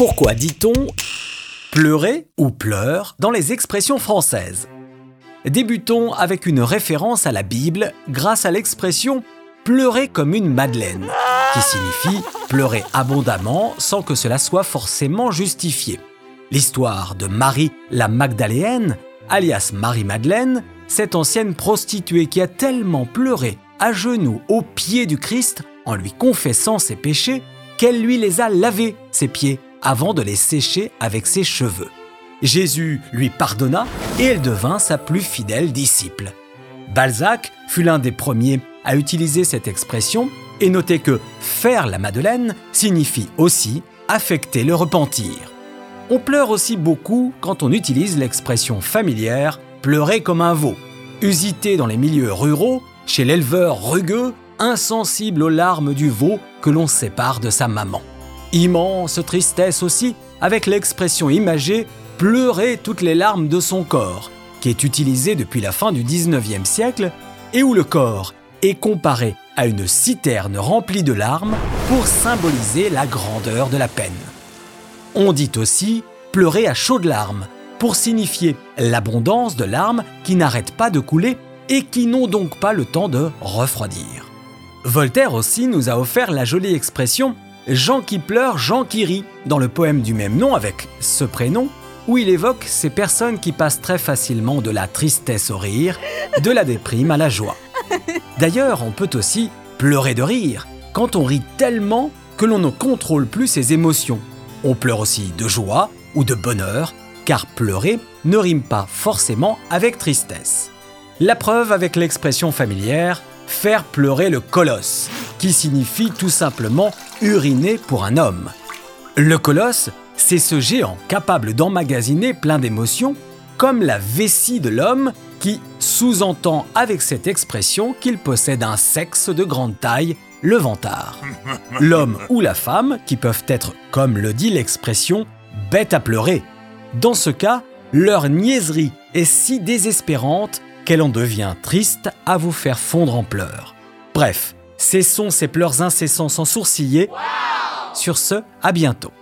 Pourquoi dit-on pleurer ou pleure dans les expressions françaises? Débutons avec une référence à la Bible grâce à l'expression pleurer comme une madeleine, qui signifie pleurer abondamment sans que cela soit forcément justifié. L'histoire de Marie la Magdaléenne, alias Marie-Madeleine, cette ancienne prostituée qui a tellement pleuré à genoux aux pieds du Christ en lui confessant ses péchés qu'elle lui les a lavés, ses pieds, avant de les sécher avec ses cheveux. Jésus lui pardonna et elle devint sa plus fidèle disciple. Balzac fut l'un des premiers à utiliser cette expression et noter que faire la Madeleine signifie aussi affecter le repentir. On pleure aussi beaucoup quand on utilise l'expression familière pleurer comme un veau, usité dans les milieux ruraux, chez l'éleveur rugueux, insensible aux larmes du veau que l'on sépare de sa maman. Immense tristesse aussi avec l'expression imagée pleurer toutes les larmes de son corps, qui est utilisée depuis la fin du 19e siècle et où le corps est comparé à une citerne remplie de larmes pour symboliser la grandeur de la peine. On dit aussi pleurer à chaudes larmes pour signifier l'abondance de larmes qui n'arrêtent pas de couler et qui n'ont donc pas le temps de refroidir. Voltaire aussi nous a offert la jolie expression Jean qui pleure, Jean qui rit, dans le poème du même nom avec ce prénom, où il évoque ces personnes qui passent très facilement de la tristesse au rire, de la déprime à la joie. D'ailleurs, on peut aussi pleurer de rire, quand on rit tellement que l'on ne contrôle plus ses émotions. On pleure aussi de joie ou de bonheur, car pleurer ne rime pas forcément avec tristesse. La preuve avec l'expression familière faire pleurer le colosse, qui signifie tout simplement uriner pour un homme. Le colosse, c'est ce géant capable d'emmagasiner plein d'émotions, comme la vessie de l'homme qui sous-entend avec cette expression qu'il possède un sexe de grande taille, le vantard. L'homme ou la femme qui peuvent être, comme le dit l'expression, bêtes à pleurer. Dans ce cas, leur niaiserie est si désespérante qu'elle en devient triste à vous faire fondre en pleurs. Bref, cessons ces pleurs incessants sans sourciller. Sur ce, à bientôt.